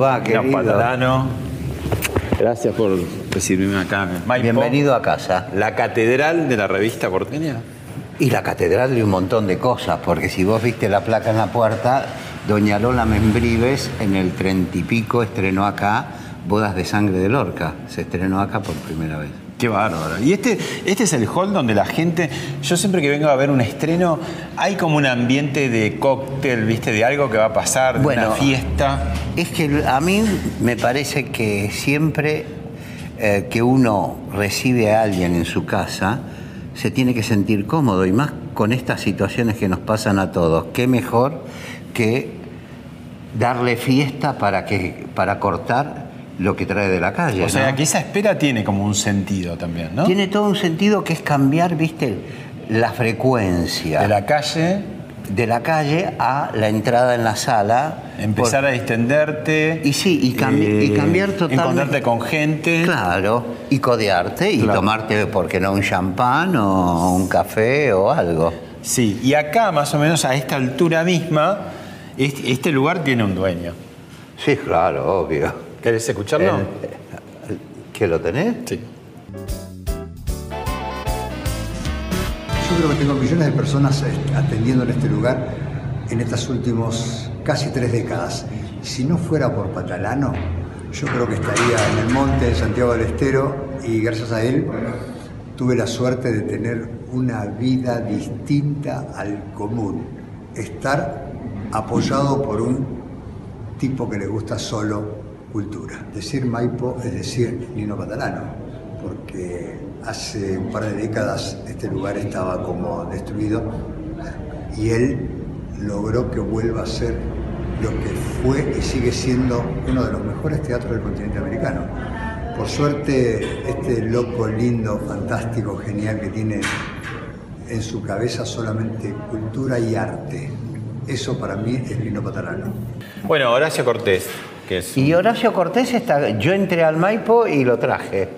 Va, querido? Patalano. Gracias por recibirme acá. Maipo, Bienvenido a casa. La catedral de la revista porteña. Y la catedral de un montón de cosas, porque si vos viste la placa en la puerta, Doña Lola Membrives en el treinta y pico estrenó acá Bodas de Sangre de Lorca. Se estrenó acá por primera vez. Qué bárbaro. Y este, este es el hall donde la gente, yo siempre que vengo a ver un estreno, hay como un ambiente de cóctel, viste, de algo que va a pasar, de Bueno. una fiesta. Es que a mí me parece que siempre eh, que uno recibe a alguien en su casa, se tiene que sentir cómodo y más con estas situaciones que nos pasan a todos. ¿Qué mejor que darle fiesta para, que, para cortar lo que trae de la calle? O sea, que esa espera tiene como un sentido también, ¿no? Tiene todo un sentido que es cambiar, viste, la frecuencia De la calle, de la calle a la entrada en la sala. empezar Por- a distenderte. Y sí, y cambi- y cambiar totalmente. Encontrarte con gente. Claro, y codearte y Claro. tomarte, ¿por qué no? Un champán o un café o algo. Sí, y acá más o menos a esta altura misma, este lugar tiene un dueño. Sí, claro, obvio. ¿Querés escucharlo? El- ¿Que lo tenés? Sí. Yo creo que tengo millones de personas eh, atendiendo en este lugar en estas últimas casi tres décadas. Si no fuera por Patalano, yo creo que estaría en el monte de Santiago del Estero y gracias a él tuve la suerte de tener una vida distinta al común. Estar apoyado por un tipo que le gusta solo cultura. Decir Maipo es decir Nino Catalano, porque hace un par de décadas este lugar estaba como destruido y él logró que vuelva a ser lo que fue y sigue siendo uno de los mejores teatros del continente americano. Por suerte, este loco, lindo, fantástico, genial que tiene en su cabeza solamente cultura y arte. Eso para mí es Lino Patalano. Bueno, Horacio Cortés, que es. Y Horacio Cortés está. Yo entré al Maipo y lo traje.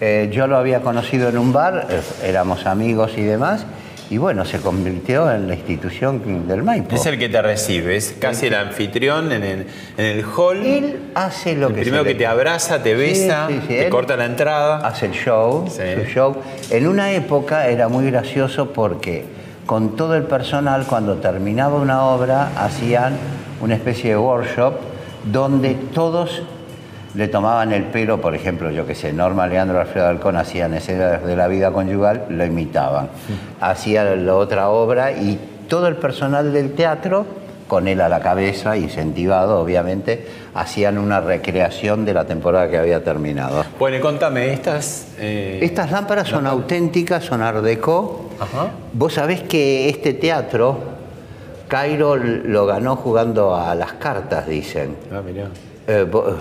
Eh, yo lo había conocido en un bar, éramos amigos y demás, y bueno, se convirtió en la institución del Maipo. Es el que te recibe, es casi el anfitrión en el, en el hall. Él hace lo el que primero se que le- te abraza, te besa, sí, sí, te corta la entrada. Hace el show, su show. En una época era muy gracioso porque con todo el personal, cuando terminaba una obra, hacían una especie de workshop donde todos le tomaban el pelo, por ejemplo, yo que sé, Norma Leandro Alfredo Alcón hacían escenas de la vida conyugal, lo imitaban. Hacía la otra obra y todo el personal del teatro, con él a la cabeza, incentivado obviamente, hacían una recreación de la temporada que había terminado. Bueno, y contame, estas. eh, Estas lámparas son auténticas, son art déco. Ajá. Vos sabés que este teatro, Cairo lo ganó jugando a las cartas, dicen. Ah, mirá. Eh, vo-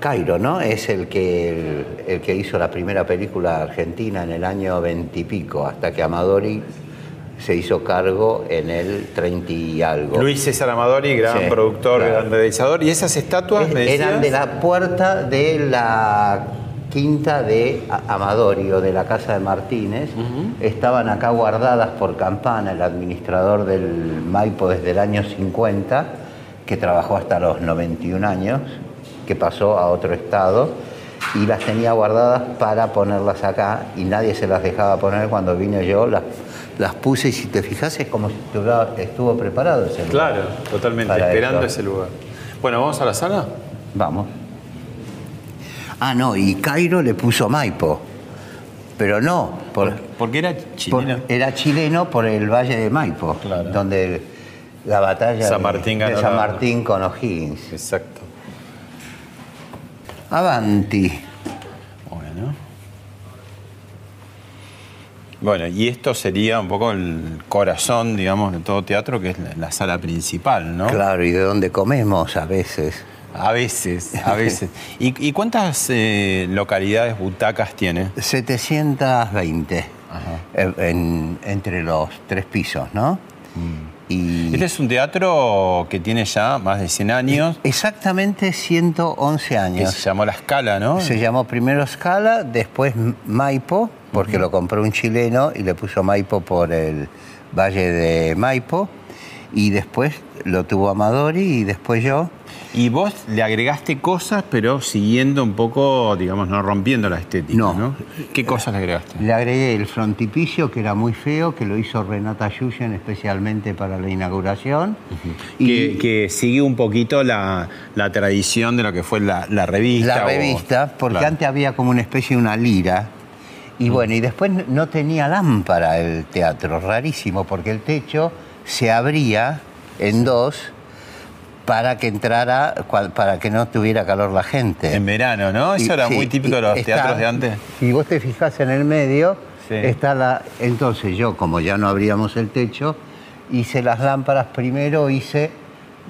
Cairo, ¿no? Es el que, el, el que hizo la primera película argentina en el año veintipico, hasta que Amadori se hizo cargo en el treinta y algo. Luis César Amadori, gran Sí, productor, claro. gran realizador. ¿Y esas estatuas me decías? Eran de la puerta de la quinta de A- Amadori o de la casa de Martínez. Estaban acá guardadas por Campana, el administrador del Maipo desde el año 50, que trabajó hasta los 91 años, que pasó a otro estado y las tenía guardadas para ponerlas acá y nadie se las dejaba poner cuando vine yo, las, las puse y si te fijas es como si estuvo preparado ese lugar. Claro, totalmente, esperando ese lugar. Bueno, ¿vamos a la sala? Vamos. Ah, no, y Cairo le puso Maipo. pero no, por, Porque era por- chileno. era chileno por el Valle de Maipo, Claro. donde la batalla San de- Martín de, ganó San Martín con O'Higgins. Exacto. Avanti. Bueno. Bueno, y esto sería un poco el corazón, digamos, de todo teatro, que es la, la sala principal, ¿no? Claro, y de dónde comemos a veces. A veces, a veces. ¿Y, y cuántas eh, localidades, butacas tiene? 720 Ajá. eh, en- entre los tres pisos, ¿no? Y Este es un teatro que tiene ya más de 100 años, exactamente 111 que años. se llamó La Scala, ¿no? Se llamó primero Scala, después Maipo, porque lo compró un chileno y le puso Maipo por el Valle de Maipo. Y después lo tuvo Amadori y después yo. Y vos le agregaste cosas, pero siguiendo un poco, digamos, no rompiendo la estética, No. ¿no? ¿Qué cosas le agregaste? Le agregué el frontipicio, que era muy feo, que lo hizo Renata Yuyen especialmente para la inauguración. Que, que sigue un poquito la, la tradición de lo que fue la, la revista. la o- revista, porque Claro. antes había como una especie de una lira. Y bueno, y después no tenía lámpara el teatro, rarísimo, porque el techo se abría en dos para que entrara, para que no tuviera calor la gente. En verano, ¿no? Eso Y- era sí, muy típico de los está- teatros de antes. Si vos te fijas en el medio, Sí. está la. Entonces yo, como ya no abríamos el techo, hice las lámparas primero, hice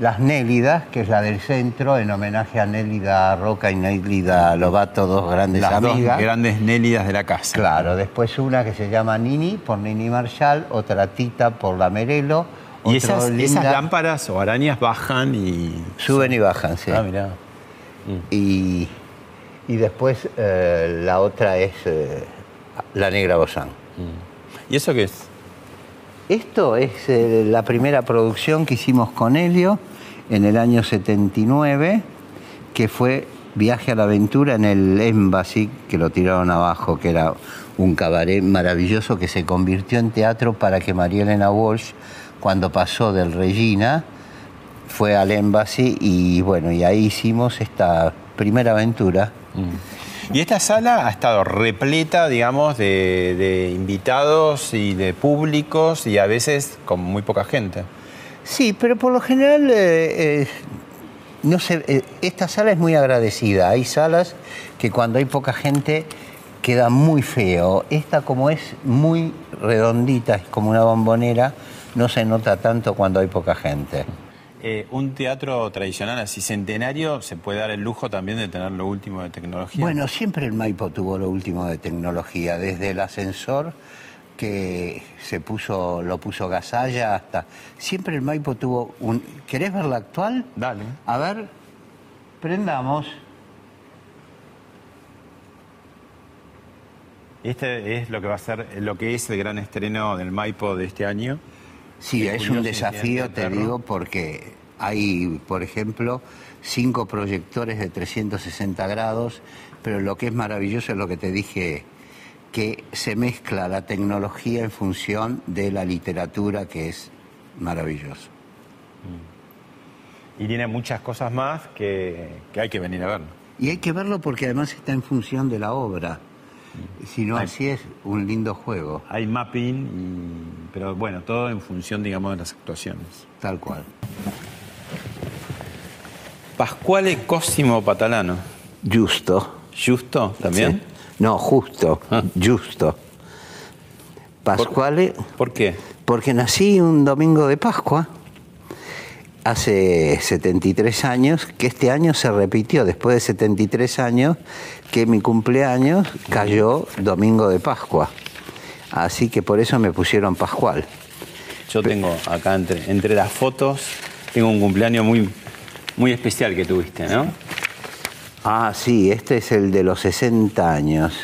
las Nélidas, que es la del centro, en homenaje a Nélida Roca y Nélida Lobato, dos grandes Las amigas. dos grandes nélidas de la casa. Claro, después una que se llama Nini, por Nini Marshall, otra Tita por la Merelo. Y esas, lámparas o arañas bajan y. Suben y bajan, sí. Ah, mirá. y, y después eh, la otra es eh, La Negra Bozán. ¿Y eso qué es? Esto es eh, la primera producción que hicimos con Helio en el año 79, que fue Viaje a la Aventura en el Embassy, que lo tiraron abajo, que era un cabaret maravilloso que se convirtió en teatro para que María Elena Walsh, cuando pasó del Regina, fue al Embassy y bueno, y ahí hicimos esta primera aventura. Y esta sala ha estado repleta, digamos, de, de invitados y de públicos y a veces con muy poca gente. Sí, pero por lo general, eh, eh, no sé, eh, esta sala es muy agradecida. Hay salas que cuando hay poca gente queda muy feo. Esta como es muy redondita, es como una bombonera, no se nota tanto cuando hay poca gente. Eh, un teatro tradicional así centenario se puede dar el lujo también de tener lo último de tecnología. Bueno, siempre el Maipo tuvo lo último de tecnología, desde el ascensor que se puso, lo puso Gasalla hasta. Siempre el Maipo tuvo un. ¿Querés ver la actual? Dale. A ver, prendamos. Este es lo que va a ser, lo que es el gran estreno del Maipo de este año. Sí, es un desafío, te digo, porque hay, por ejemplo, cinco proyectores de 360 grados, pero lo que es maravilloso es lo que te dije, que se mezcla la tecnología en función de la literatura, que es maravilloso. Y tiene muchas cosas más que, que hay que venir a ver. Y hay que verlo porque además está en función de la obra. Si no, así es un lindo juego, Hay mapping, y- pero bueno, todo en función, digamos, de las actuaciones. tal cual. Pascuale Cosimo Patalano. Justo. ¿Justo también? Sí. No, justo, Ah. justo. Pascuale, ¿Por qué? porque nací un domingo de Pascua, hace 73 años, que este año se repitió, después de 73 años, que mi cumpleaños cayó domingo de Pascua. Así que por eso me pusieron Pascual. Yo tengo acá entre, entre las fotos, tengo un cumpleaños muy, muy especial que tuviste, ¿no? Ah, sí, este es el de los 60 años.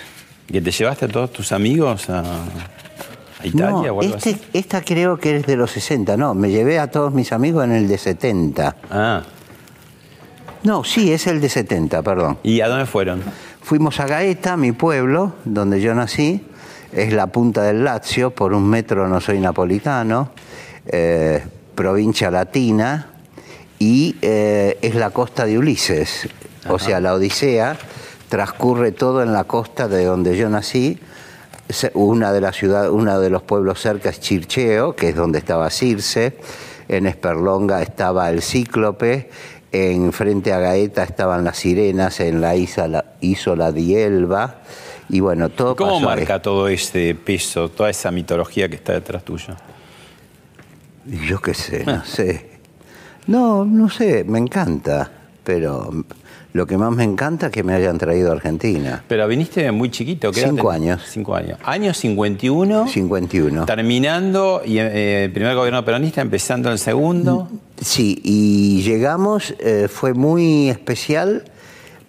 Que te llevaste a todos tus amigos a, a Italia no, o algo este- así. esta creo que es de los 60, no, me llevé a todos mis amigos en el de 70. Ah, No, sí, es el de 70, perdón. ¿y a dónde fueron? Fuimos a Gaeta, mi pueblo, donde yo nací, es la punta del Lazio, por un metro no soy napolitano, eh, provincia latina, y eh, es la costa de Ulises, o sea, la Odisea transcurre todo en la costa de donde yo nací, una de las ciudades, uno de los pueblos cerca es Chircheo, que es donde estaba Circe. En Esperlonga estaba el Cíclope. En frente a Gaeta estaban las sirenas en la isla, Isola di Elba. Y bueno, todo ¿Cómo pasó ahí. marca todo ese peso, toda esa mitología que está detrás tuyo? Yo qué sé, no sé. No, no sé, me encanta. Pero lo que más me encanta es que me hayan traído a Argentina. Pero viniste muy chiquito, ¿qué Cinco años. Cinco años. Año 51, 51. terminando y, eh, el primer gobierno peronista, empezando el segundo. Sí, y llegamos, eh, fue muy especial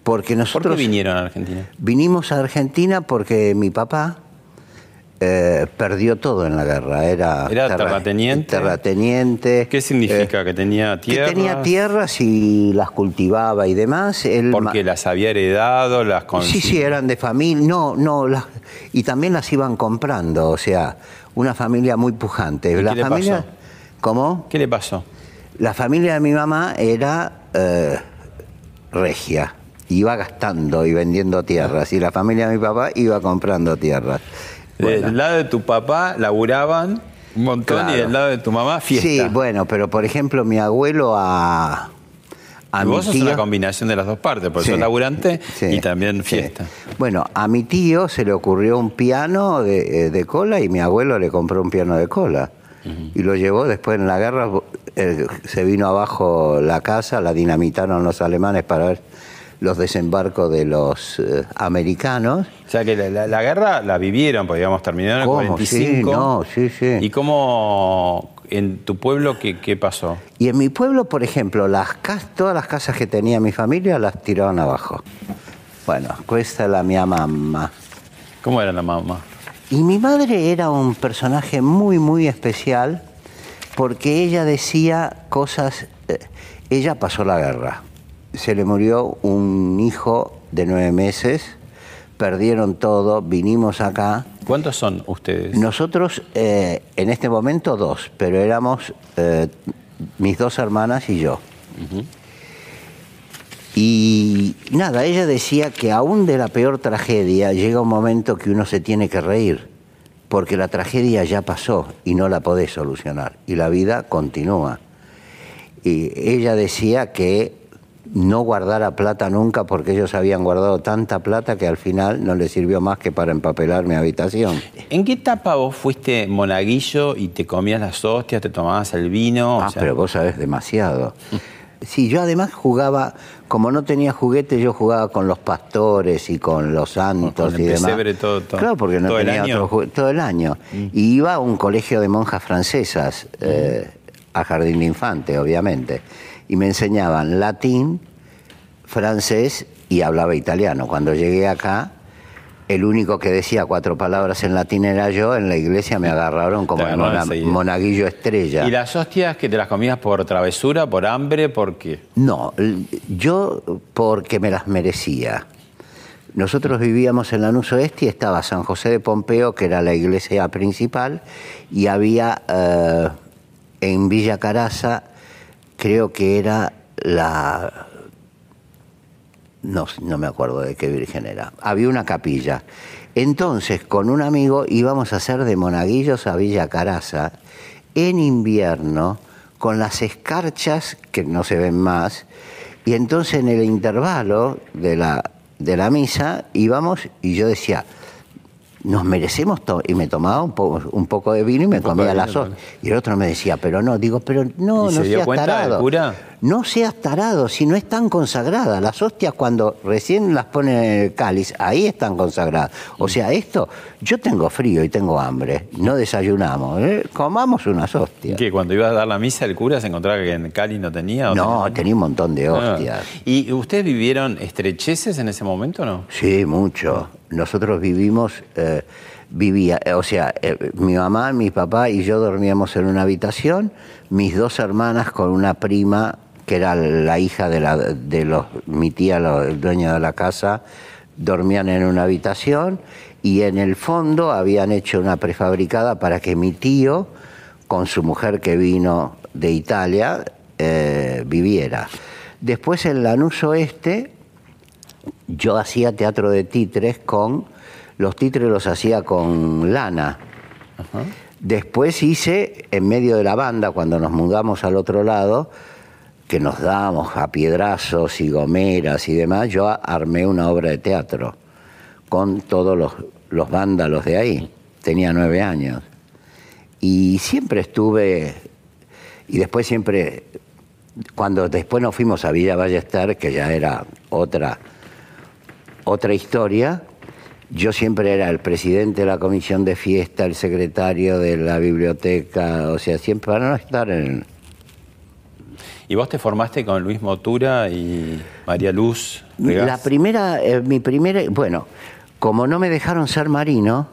porque ¿Por nosotros qué vinieron a Argentina? vinimos a Argentina porque mi papá eh, perdió todo en la guerra. Era, Era terrateniente. terrateniente. ¿Qué significa? ¿Que tenía Que tierras? tenía tierras y las cultivaba y demás. Él Porque las había heredado, las Sí, sí, eran de familia. No, no, las- y también las iban comprando. O sea, una familia muy pujante. ¿Y la qué le familia, pasó? ¿Cómo? ¿Qué le pasó? La familia de mi mamá era eh, regia. Iba gastando y vendiendo tierras. Y la familia de mi papá iba comprando tierras. Bueno. Del lado de tu papá laburaban un montón y del lado de tu mamá fiesta. Sí, bueno, pero por ejemplo, mi abuelo a. A Y mi vos sos tío- una combinación de las dos partes, porque Sí, sos laburante sí, y también sí. fiesta. Bueno, a mi tío se le ocurrió un piano de, eh, de cola y mi abuelo le compró un piano de cola. Y lo llevó después en la guerra, eh, se vino abajo la casa, la dinamitaron los alemanes para ver los desembarcos de los eh, americanos. O sea que la, la- la guerra la vivieron, porque digamos terminó en el ¿Cómo? 45. Sí, no, sí, sí. ¿Y cómo en tu pueblo qué, qué pasó? Y en mi pueblo, por ejemplo, las cas- todas las casas que tenía mi familia las tiraron abajo. Bueno, questa es la mia mamma. ¿Cómo era la mamá? Y mi madre era un personaje muy, muy especial porque ella decía cosas... eh, ella pasó la guerra. Se le murió un hijo de nueve meses, perdieron todo, vinimos acá. ¿Cuántos son ustedes? Nosotros, eh, en este momento, dos, pero éramos eh, mis dos hermanas y yo. Y nada, ella decía que aún de la peor tragedia llega un momento que uno se tiene que reír, porque la tragedia ya pasó y no la podés solucionar, y la vida continúa. Y ella decía que no guardara plata nunca porque ellos habían guardado tanta plata que al final no les sirvió más que para empapelar mi habitación. ¿En qué etapa vos fuiste monaguillo y te comías las hostias, te tomabas el vino? O Ah, sea, pero vos sabés demasiado. Sí, yo además jugaba, como no tenía juguete, yo jugaba con los pastores y con los santos Con el y demás. todo- todo- claro, porque no todo el tenía año. Mm. otro juguete todo el año. Y iba a un colegio de monjas francesas, eh, a Jardín de Infante, obviamente. Y me enseñaban latín, francés y hablaba italiano. Cuando llegué acá, el único que decía cuatro palabras en latín era yo. En la iglesia me agarraron como el mona- monaguillo estrella. ¿Y las hostias que te las comías por travesura, por hambre, por qué? No, yo porque me las merecía. Nosotros vivíamos en Lanús Oeste y estaba San José de Pompeo, que era la iglesia principal, y había eh, en Villa Caraza, creo que era la... No, no me acuerdo de qué virgen era. Había una capilla. Entonces, con un amigo íbamos a hacer de monaguillos a Villa Caraza en invierno, con las escarchas que no se ven más, y entonces en el intervalo de la, de la misa íbamos y yo decía, nos merecemos todo. Y me tomaba un, poco un poco de vino y me comía vino, hostias. Y el otro me decía, pero no, digo, pero no, ¿Y no se dio seas tarado. cura? No seas tarado, si no están consagradas. Las hostias cuando recién las ponen en el cáliz, ahí están consagradas. O sea, esto, yo tengo frío y tengo hambre, no desayunamos, ¿eh? comamos unas hostias. ¿Qué? Cuando ibas a dar la misa, el cura se encontraba que en Cali no tenía. ¿o No, tenía? tenía un montón de Ah. hostias. ¿Y ustedes vivieron estrecheces en ese momento o no? Sí, mucho. Nosotros vivimos, eh, vivía, eh, o sea, eh, mi mamá, mi papá y yo dormíamos en una habitación, mis dos hermanas con una prima que era la hija de, la, de los, mi tía, el dueño de la casa, dormían en una habitación y en el fondo habían hecho una prefabricada para que mi tío, con su mujer que vino de Italia, eh, viviera. Después en Lanús Oeste, yo hacía teatro de títeres con los títeres los hacía con lana. Después hice, en medio de la banda, cuando nos mudamos al otro lado, que nos dábamos a piedrazos y gomeras y demás, yo armé una obra de teatro con todos los, los vándalos de ahí. Tenía nueve años. Y siempre estuve, y después siempre, cuando después nos fuimos a Villa Ballester, que ya era otra, otra historia, yo siempre era el presidente de la comisión de fiesta, el secretario de la biblioteca, o sea, siempre para no estar en, ¿Y vos te formaste con Luis Motura y María Luz? La primera, eh, mi primera, bueno, como no me dejaron ser marino,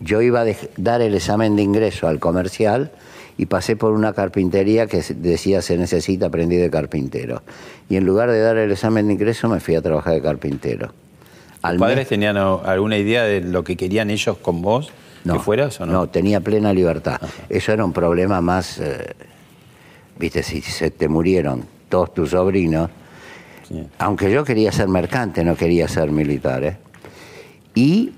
yo iba a dar el examen de ingreso al comercial y pasé por una carpintería que decía se necesita aprendiz de carpintero. Y en lugar de dar el examen de ingreso me fui a trabajar de carpintero. ¿Tus padres tenían alguna idea de lo que querían ellos con vos? No, ¿Que fueras o no? No, tenía plena libertad. Eso era un problema más... Eh, viste, si se te murieron todos tus sobrinos, aunque yo quería ser mercante, no quería ser militar, ¿eh? Y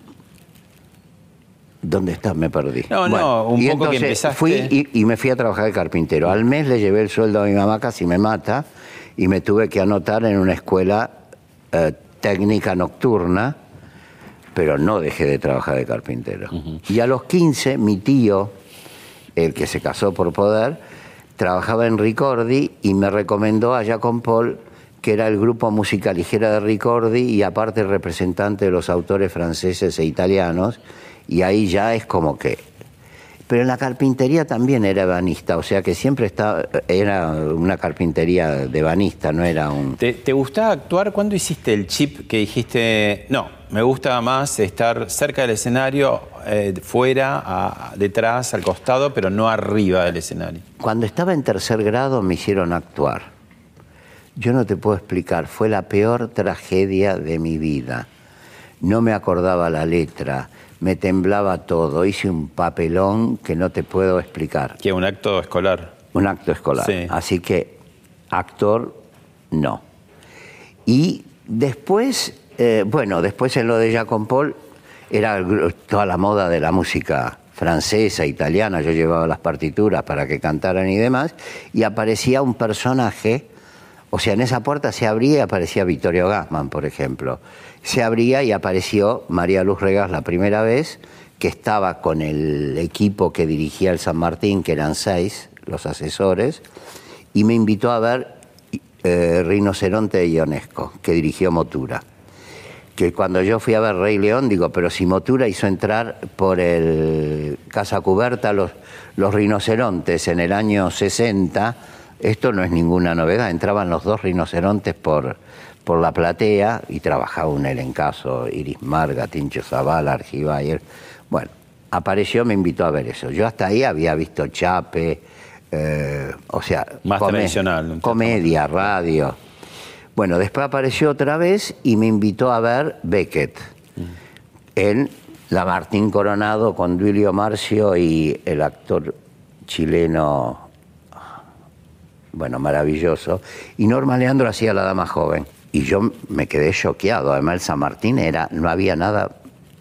¿Dónde estás? Me perdí. No, no, un poco que empezaste... Fui y, me fui a trabajar de carpintero. Al mes le llevé el sueldo a mi mamá, casi me mata, y me tuve que anotar en una escuela eh, técnica nocturna, pero no dejé de trabajar de carpintero. Y a los 15, mi tío, el que se casó por poder, trabajaba en Ricordi y me recomendó a Jacob Paul, que era el grupo música ligera de Ricordi y aparte representante de los autores franceses e italianos, y ahí ya es como que... Pero en la carpintería también era ebanista, o sea que siempre estaba, era una carpintería de banista, no era un... ¿Te, ¿Te gustaba actuar? ¿Cuándo hiciste el chip que dijiste, no, me gusta más estar cerca del escenario, eh, fuera, detrás, al costado, pero no arriba del escenario. Cuando estaba en tercer grado me hicieron actuar. Yo no te puedo explicar, fue la peor tragedia de mi vida. No me acordaba la letra, me temblaba todo, hice un papelón que no te puedo explicar. ¿Qué, un acto escolar? Un acto escolar. Así que actor, no. Y después eh, bueno, después en lo de Jacob Paul era toda la moda de la música francesa, italiana, yo llevaba las partituras para que cantaran y demás, y aparecía un personaje, o sea, en esa puerta se abría y aparecía Vittorio Gassman, por ejemplo. Se abría y apareció María Luz Regas la primera vez, que estaba con el equipo que dirigía el San Martín, que eran seis, los asesores, y me invitó a ver eh, Rinoceronte de Ionesco, que dirigió Motura. Que cuando yo fui a ver Rey León, digo, pero si Motura hizo entrar por el Casa Cuberta los, los rinocerontes en el año 60, esto no es ninguna novedad, entraban los dos rinocerontes por, por la platea y trabajaba un elencazo, Iris Marga, Tincho Zavala, Argibayer. Bueno, apareció, me invitó a ver eso. Yo hasta ahí había visto Chape, eh, o sea, más tradicional. Comedia, radio. Bueno, después apareció otra vez y me invitó a ver Beckett en La Martín Coronado con Duilio Marcio y el actor chileno, bueno, maravilloso. Y Norma Leandro hacía La Dama Joven. Y yo me quedé choqueado. Además, el San Martín era, no había nada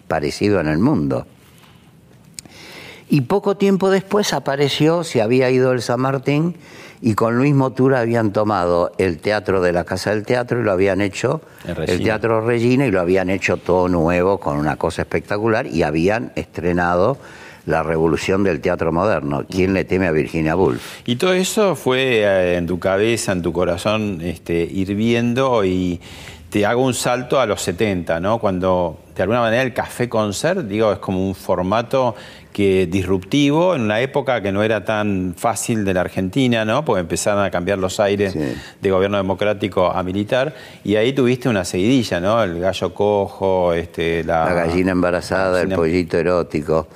parecido en el mundo. Y poco tiempo después apareció, se había ido el San Martín y con Luis Motura habían tomado el teatro de la Casa del Teatro y lo habían hecho, el Teatro Regina, y lo habían hecho todo nuevo con una cosa espectacular y habían estrenado la revolución del teatro moderno. ¿Quién le teme a Virginia Woolf? Y todo eso fue eh, en tu cabeza, en tu corazón, este, hirviendo y te hago un salto a los 70, ¿no? Cuando de alguna manera el café concert, digo, es como un formato que disruptivo en una época que no era tan fácil de la Argentina, ¿no? Porque empezaron a cambiar los aires de gobierno democrático a militar y ahí tuviste una seguidilla, ¿no? El gallo cojo, este, la, gallina embarazada, el pollito erótico.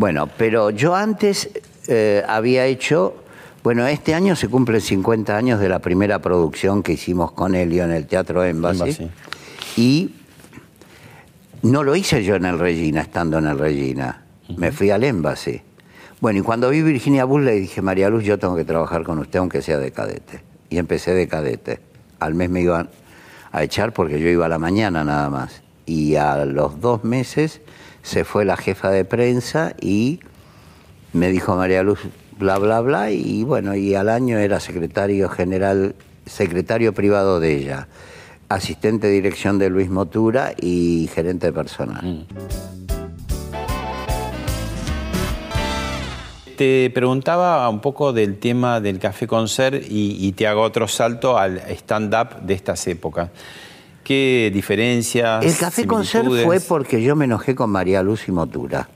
Bueno, pero yo antes eh, había hecho, bueno, este año se cumplen 50 años de la primera producción que hicimos con Helio en el Teatro Embassy. Y no lo hice yo en el Regina, estando en el Regina me fui al Embassy. Bueno, y cuando vi Virginia Woolf le dije, María Luz, yo tengo que trabajar con usted aunque sea de cadete. Y empecé de cadete. Al mes me iban a echar porque yo iba a la mañana nada más. Y a los dos meses se fue la jefa de prensa y me dijo María Luz bla bla bla y bueno, y al año era secretario general, secretario privado de ella, asistente de dirección de Luis Motura y gerente de personal. Mm. Te preguntaba un poco del tema del café concert y, y te hago otro salto al stand-up de estas épocas. ¿Qué diferencias? El café concert similitudes? fue porque yo me enojé con María Luz y Motura.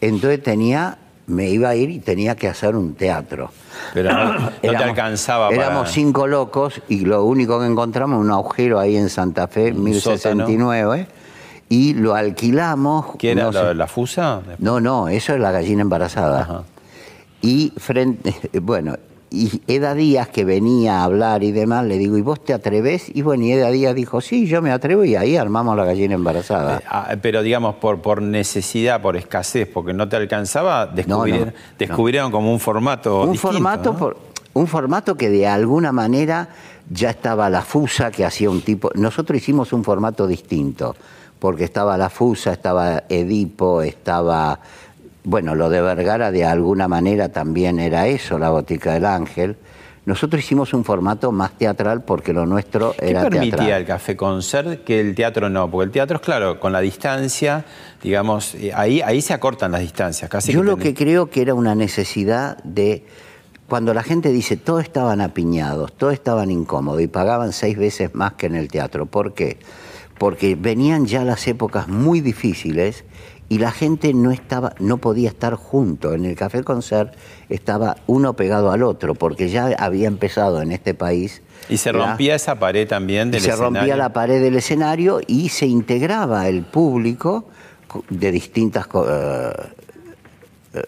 Entonces tenía, me iba a ir y tenía que hacer un teatro. Pero no, no te Éramos- alcanzaba para... Éramos cinco locos y lo único que encontramos un agujero ahí en Santa Fe, Un 1069, y lo alquilamos. ¿Qué era? no ¿La, la fusa? no, no, eso es la gallina embarazada. Ajá. Y frente, bueno, y Eda Díaz que venía a hablar y demás, le digo, ¿y vos te atreves? Y bueno, y Eda Díaz dijo, sí, yo me atrevo y ahí armamos la gallina embarazada. Eh, ah, pero digamos, por, por necesidad, por escasez, porque no te alcanzaba, descubrieron, no. descubrieron como un formato un distinto, formato por- un formato que de alguna manera ya estaba la fusa que hacía un tipo nosotros hicimos un formato distinto porque estaba la fusa estaba Edipo estaba bueno lo de Vergara de alguna manera también era eso la botica del ángel nosotros hicimos un formato más teatral porque lo nuestro ¿Qué era permitía teatral el café concert que el teatro no? Porque el teatro es claro, con la distancia, digamos, eh, ahí, ahí se acortan las distancias. Casi Yo que lo tenés- que creo que era una necesidad de, cuando la gente dice, todos estaban apiñados, todos estaban incómodos y pagaban seis veces más que en el teatro. ¿Por qué? Porque venían ya las épocas muy difíciles y la gente no estaba, no podía estar junto. En el café concert estaba uno pegado al otro, porque ya había empezado en este país. Y se la- rompía esa pared también y del se rompía escenario. la pared del escenario y se integraba el público co- de distintas eh, eh,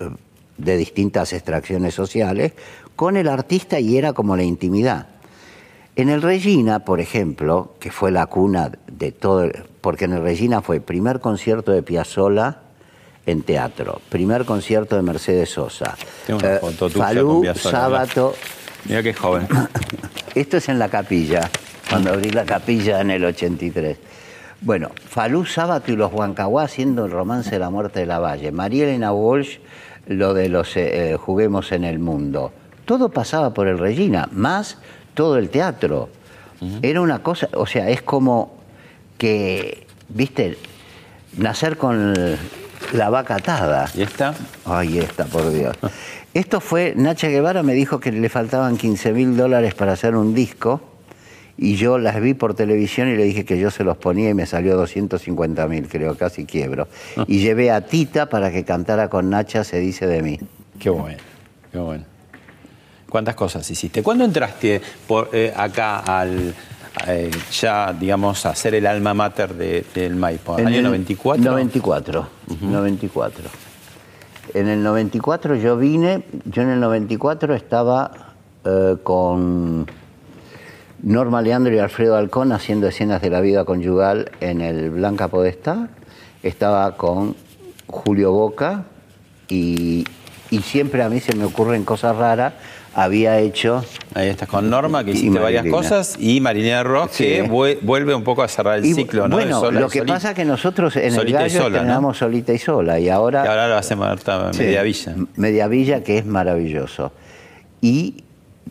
de distintas extracciones sociales con el artista y era como la intimidad. En el Regina, por ejemplo, que fue la cuna de todo, porque en el Regina fue primer concierto de Piazzolla en teatro, primer concierto de Mercedes Sosa, eh, Falú, Sábato, Mira qué joven. esto es en la capilla, cuando abrí la capilla en el 83. Bueno, Falú Sábato y los Huancahuá haciendo el romance de la muerte de la Valle. María Elena Walsh, lo de los eh, eh, Juguemos en el Mundo. Todo pasaba por el Regina, más todo el teatro. Era una cosa, o sea, es como que, viste, nacer con la vaca atada. ¿Y esta? Ay, esta, por Dios. Esto fue, Nacha Guevara me dijo que le faltaban 15 mil dólares para hacer un disco y yo las vi por televisión y le dije que yo se los ponía y me salió 250 mil, creo, casi quiebro. Y llevé a Tita para que cantara con Nacha Se dice de mí. Qué bueno, qué bueno. ¿Cuántas cosas hiciste? ¿Cuándo entraste por, eh, acá al, eh, ya, digamos, a ser el alma mater de- del Maipo? En ¿Año el 94? 94, 94. En el 94 yo vine, yo en el 94 estaba eh, con Norma Leandro y Alfredo Alcón haciendo escenas de la vida conyugal en el Blanca Podestá. Estaba con Julio Boca y, y siempre a mí se me ocurren cosas raras. Había hecho Ahí estás con Norma, que Y hiciste varias cosas, y Marinela Ross, Sí. que vue- vuelve un poco a cerrar el y, ciclo, ¿no? Bueno, sola lo y que pasa es que nosotros en Solita y el gallo estrenamos solita y sola y ahora Que ahora lo hace Marta Sí, Mediavilla. Mediavilla, que es maravilloso. ¿Y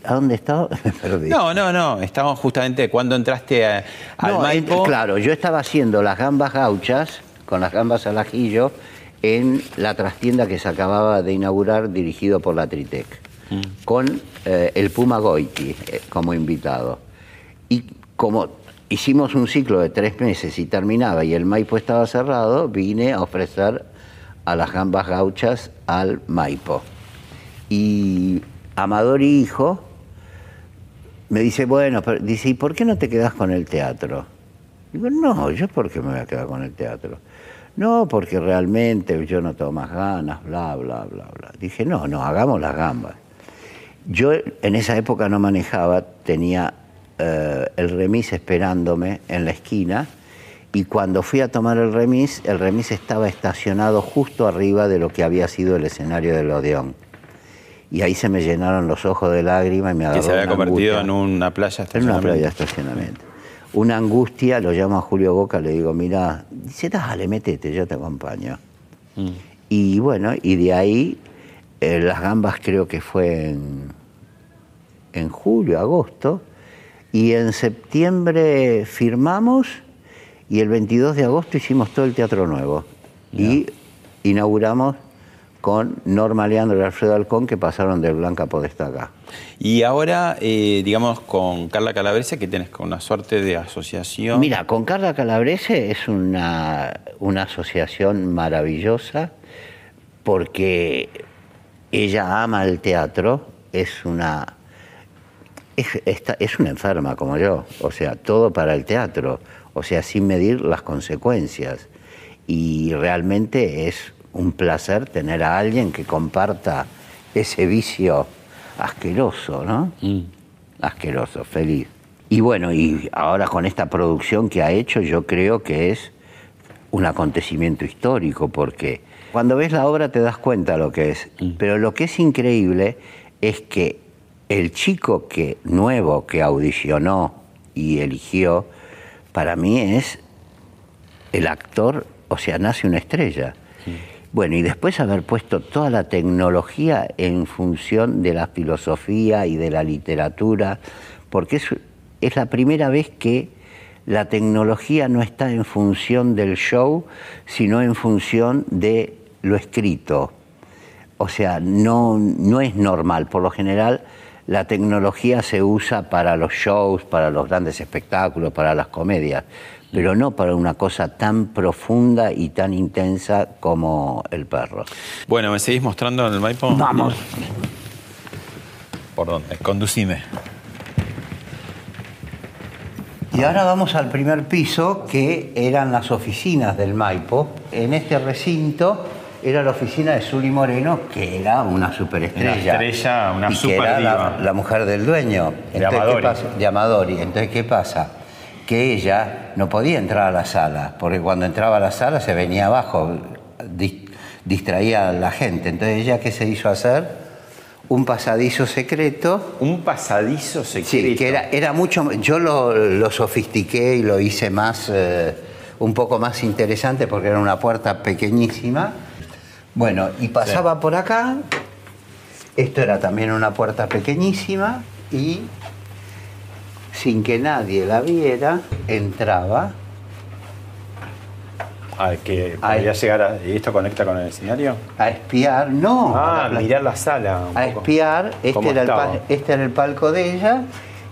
a dónde estaba? Me perdí. No, no, no. Estamos justamente cuando entraste a- al No, Maipo. claro, yo estaba haciendo las gambas gauchas, con las gambas al ajillo, en la trastienda que se acababa de inaugurar, dirigido por la Tritec. Con eh, el Puma Goiti eh, como invitado. Y como hicimos un ciclo de tres meses y terminaba y el Maipo estaba cerrado, vine a ofrecer a las gambas gauchas al Maipo. Y Amador y Hijo me dice, bueno, pero, dice, ¿y por qué no te quedas con el teatro? Digo, no, yo por qué me voy a quedar con el teatro. No, porque realmente yo no tengo más ganas, bla, bla, bla, bla. Dije, no, no, hagamos las gambas. Yo en esa época no manejaba, tenía eh, el remis esperándome en la esquina y cuando fui a tomar el remis, el remis estaba estacionado justo arriba de lo que había sido el escenario del Odeón. Y ahí se me llenaron los ojos de lágrimas y me agarró que se había una convertido angustia. en una playa En una playa estacionamiento. estacionamiento. una angustia, lo llamo a Julio Boca, le digo, mira, dice, dale, metete, yo te acompaño. Mm. Y bueno, y de ahí, eh, las gambas creo que fue en, en julio, agosto, y en septiembre firmamos y el 22 de agosto hicimos todo el Teatro Nuevo. Y inauguramos con Norma Leandro y Alfredo Alcón, que pasaron del Blanca Podestá acá. Y ahora, eh, digamos, con Carla Calabrese, que tienes con una suerte de asociación. Mira, con Carla Calabrese es una, una asociación maravillosa porque ella ama el teatro, es una, es, esta- es una enferma como yo, o sea, todo para el teatro, o sea, sin medir las consecuencias. Y realmente es un placer tener a alguien que comparta ese vicio asqueroso, ¿no? Asqueroso, feliz. Y bueno, y ahora con esta producción que ha hecho, yo creo que es un acontecimiento histórico, porque cuando ves la obra te das cuenta lo que es. Pero lo que es increíble es que el chico que nuevo que audicionó y eligió, para mí es el actor, o sea, nace una estrella. Bueno, y después haber puesto toda la tecnología en función de la filosofía y de la literatura, porque es, es la primera vez que la tecnología no está en función del show, sino en función de lo escrito. O sea, no, no es normal. Por lo general, la tecnología se usa para los shows, para los grandes espectáculos, para las comedias, pero no para una cosa tan profunda y tan intensa como el perro. Bueno, ¿me seguís mostrando en el Maipo? Vamos. ¿Por dónde? Conducime. Y ahora vamos al primer piso, que eran las oficinas del Maipo. En este recinto era la oficina de Zuli Moreno, que era una superestrella. Una estrella, una y que era la, la mujer del dueño. De ¿qué Amadori. pasa? De Amadori. Entonces, ¿qué pasa? Que ella no podía entrar a la sala, porque cuando entraba a la sala se venía abajo, dis- distraía a la gente. Entonces, ¿ella qué se hizo hacer? Un pasadizo secreto Un pasadizo secreto. Sí, que era, era mucho. Yo lo, lo sofistiqué y lo hice más, eh, un poco más interesante porque era una puerta pequeñísima. Bueno, y pasaba por acá. Esto era también una puerta pequeñísima y sin que nadie la viera, entraba. Ah, que Ahí. podría llegar a... ¿Y esto conecta con el escenario? A espiar, no. Ah, a la- mirar la sala. un a poco. espiar, este ¿Cómo era, el este era el palco de ella,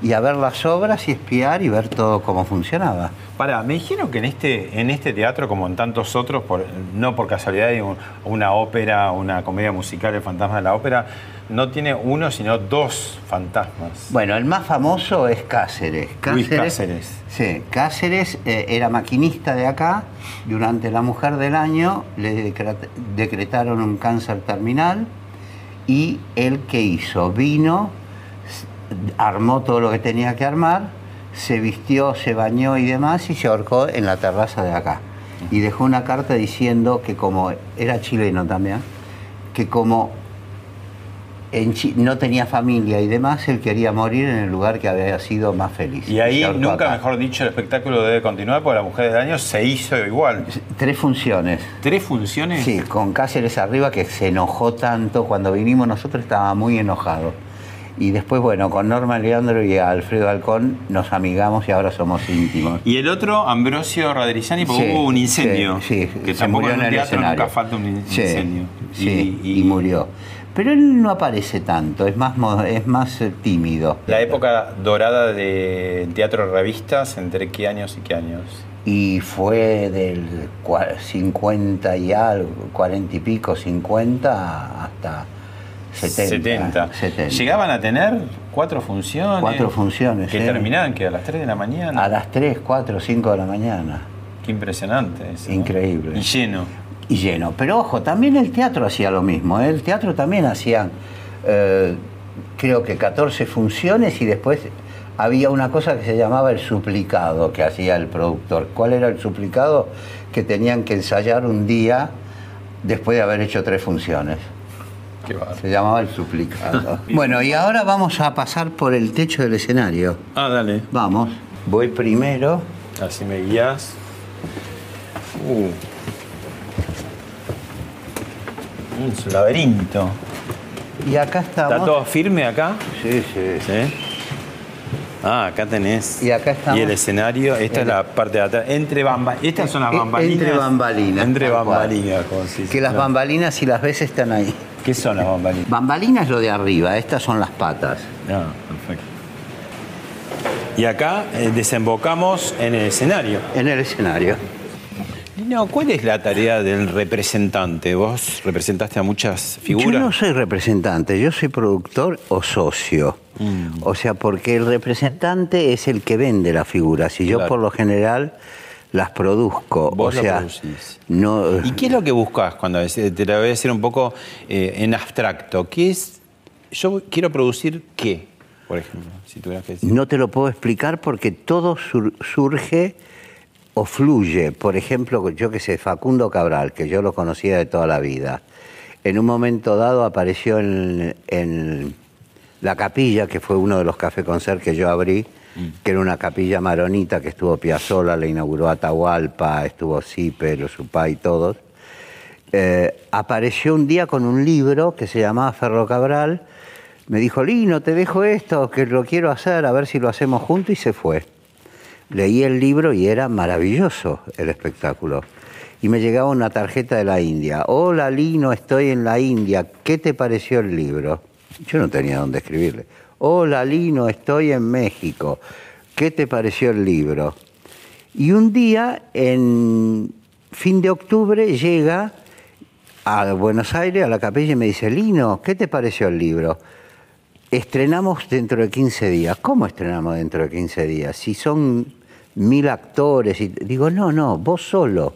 y a ver las obras y espiar y ver todo cómo funcionaba. Pará, me dijeron que en este, en este teatro, como en tantos otros, por- no por casualidad, hay un- una ópera, una comedia musical, El Fantasma de la Ópera, no tiene uno, sino dos fantasmas. Bueno, el más famoso es Cáceres. Luis Cáceres. Sí, Cáceres eh, era maquinista de acá. Durante la mujer del año le decre- decretaron un cáncer terminal y él qué hizo? Vino, armó todo lo que tenía que armar, se vistió, se bañó y demás y se ahorcó en la terraza de acá. Y dejó una carta diciendo que como era chileno también, que como en no tenía familia y demás, él quería morir en el lugar que había sido más feliz. Y ahí, nunca acá. mejor dicho, el espectáculo debe continuar porque la mujer del año se hizo igual. Tres funciones. ¿Tres funciones? Sí, con Cáceres arriba que se enojó tanto. Cuando vinimos nosotros estaba muy enojado. Y después, bueno, con Norma Leandro y Alfredo Alcón nos amigamos y ahora somos íntimos. Y el otro, Ambrosio Raderizzani, porque Sí, hubo un incendio. Sí, sí, que se tampoco murió en el teatro escenario. nunca falta un Sí, incendio. sí, y, murió. Pero él no aparece tanto, es más, es más eh, tímido. La época dorada de teatro revistas, ¿entre qué años y qué años? Y fue del cua- 50 y algo, 40 y pico, 50 hasta 70. 70. ¿Llegaban a tener cuatro funciones? Cuatro funciones, Que sí. terminaban que a las 3 de la mañana. A las 3, 4, 5 de la mañana. Qué impresionante eso. ¿no? Increíble. Y lleno. Y lleno. Pero ojo, también el teatro hacía lo mismo. ¿eh? El teatro también hacían, eh, creo que 14 funciones y después había una cosa que se llamaba el suplicado que hacía el productor. ¿Cuál era el suplicado? Que tenían que ensayar un día después de haber hecho tres funciones. Se llamaba el suplicado. bueno, y ahora vamos a pasar por el techo del escenario. Ah, dale. Vamos. Voy primero. Así me guías. Uh. Es un laberinto. Y acá estamos. ¿Está todo firme acá? Sí, sí. Sí. Ah, acá tenés. Y acá estamos. Y el escenario, esta es la parte de atrás. Entre bambalinas. Estas son las Eh, bambalinas. entre bambalinas, Entre bambalinas, como dice. Que las bambalinas, si las ves, están ahí. ¿Qué son las bambalinas? Bambalinas es lo de arriba, estas son las patas. Ah, perfecto. Y acá eh, desembocamos en el escenario. En el escenario. No, ¿cuál es la tarea del representante? Vos representaste a muchas figuras. Yo no soy representante, yo soy productor o socio. Mm. O sea, porque el representante es el que vende las figuras y yo Claro. por lo general las produzco. Vos o sea, producís. no. ¿Y qué es lo que buscas cuando decís- te lo voy a decir un poco eh, en abstracto? ¿Qué es? Yo quiero producir qué, por ejemplo, si tuvieras que decir. No te lo puedo explicar porque todo sur- surge o fluye. Por ejemplo, yo que sé, Facundo Cabral, que yo lo conocía de toda la vida, en un momento dado apareció en, en la capilla, que fue uno de los café concert que yo abrí, que era una capilla maronita que estuvo Piazzolla, la inauguró Atahualpa, estuvo Zipper, Supá y todos. Eh, apareció un día con un libro que se llamaba Ferro Cabral. Me dijo, Lino, te dejo esto, que lo quiero hacer, a ver si lo hacemos juntos, y se fue. Leí el libro y era maravilloso el espectáculo. Y me llegaba una tarjeta de la India. Hola Lino, estoy en la India. ¿Qué te pareció el libro? Yo no tenía dónde escribirle. Hola Lino, estoy en México. ¿Qué te pareció el libro? Y un día, en fin de octubre, llega a Buenos Aires, a la capilla, y me dice, Lino, ¿qué te pareció el libro? Estrenamos dentro de 15 días. ¿Cómo estrenamos dentro de 15 días? Si son mil actores. Y... Digo, no, no, vos solo.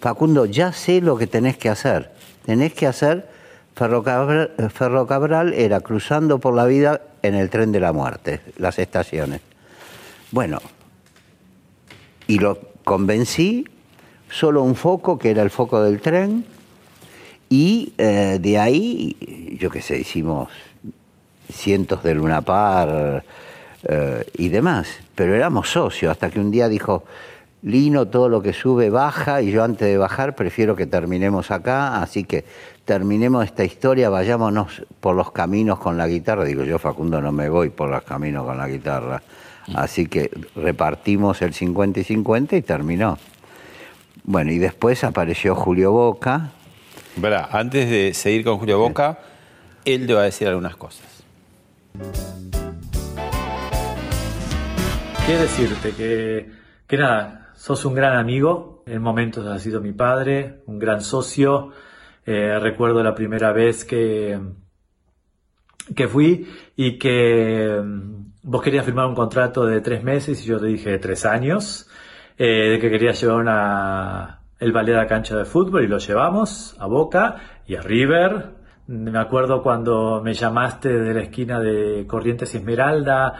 Facundo, ya sé lo que tenés que hacer. Tenés que hacer Ferrocabral, Ferrocabral era cruzando por la vida en el tren de la muerte, las estaciones. Bueno, y lo convencí, solo un foco, que era el foco del tren, y eh, de ahí, yo qué sé, hicimos cientos de Luna Par eh, y demás, pero éramos socios, hasta que un día dijo, Lino, todo lo que sube baja, y yo antes de bajar prefiero que terminemos acá, así que terminemos esta historia, vayámonos por los caminos con la guitarra. Digo, yo Facundo no me voy por los caminos con la guitarra. Así que repartimos el 50 y 50 y terminó. Bueno, y después apareció Julio Boca. Verá, antes de seguir con Julio Boca, él te va a decir algunas cosas. ¿Qué decirte? Que, que nada, sos un gran amigo, en momentos has sido mi padre, un gran socio. Eh, recuerdo la primera vez que, que fui y que mm, vos querías firmar un contrato de tres meses y yo te dije tres años, eh, de que querías llevar una, el ballet a la cancha de fútbol y lo llevamos a Boca y a River. Me acuerdo cuando me llamaste de la esquina de Corrientes y Esmeralda,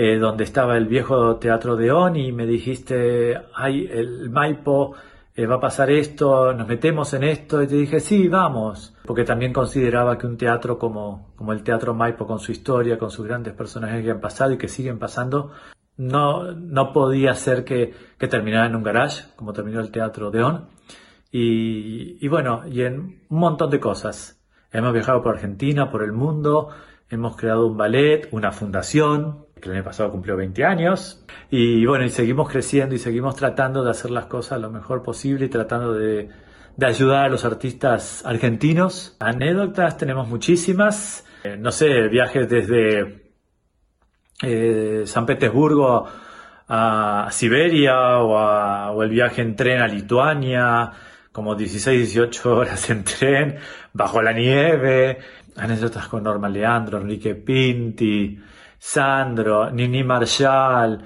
eh, donde estaba el viejo Teatro de On y me dijiste, ay, el Maipo, eh, va a pasar esto, nos metemos en esto, y te dije, sí, vamos, porque también consideraba que un teatro como, como el Teatro Maipo, con su historia, con sus grandes personajes que han pasado y que siguen pasando, no, no podía ser que, que terminara en un garage, como terminó el Teatro de On. Y, y bueno, y en un montón de cosas. Hemos viajado por Argentina, por el mundo, hemos creado un ballet, una fundación, que el año pasado cumplió 20 años, y bueno, y seguimos creciendo y seguimos tratando de hacer las cosas lo mejor posible y tratando de, de ayudar a los artistas argentinos. Anécdotas tenemos muchísimas, Eh, no sé, viajes desde eh, San Petersburgo a Siberia o, o el viaje en tren a Lituania, como 16, 18 horas en tren, bajo la nieve, anécdotas con Norma Leandro, Enrique Pinti, Sandro, Nini Marshall,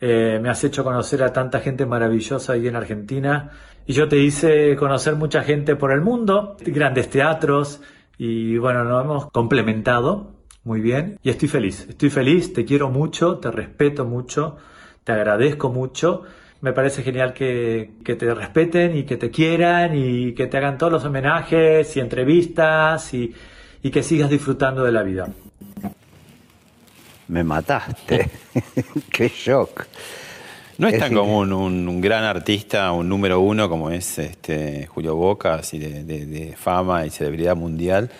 eh, me has hecho conocer a tanta gente maravillosa ahí en Argentina y yo te hice conocer mucha gente por el mundo, grandes teatros y bueno, nos hemos complementado muy bien y estoy feliz, estoy feliz, te quiero mucho, te respeto mucho, te agradezco mucho. Me parece genial que, te respeten y que te quieran y que te hagan todos los homenajes y entrevistas y que sigas disfrutando de la vida. Me mataste. Qué shock. No es, Es tan común un, un gran artista, un número uno como es este, Julio Boca, así de, de- de fama y celebridad mundial,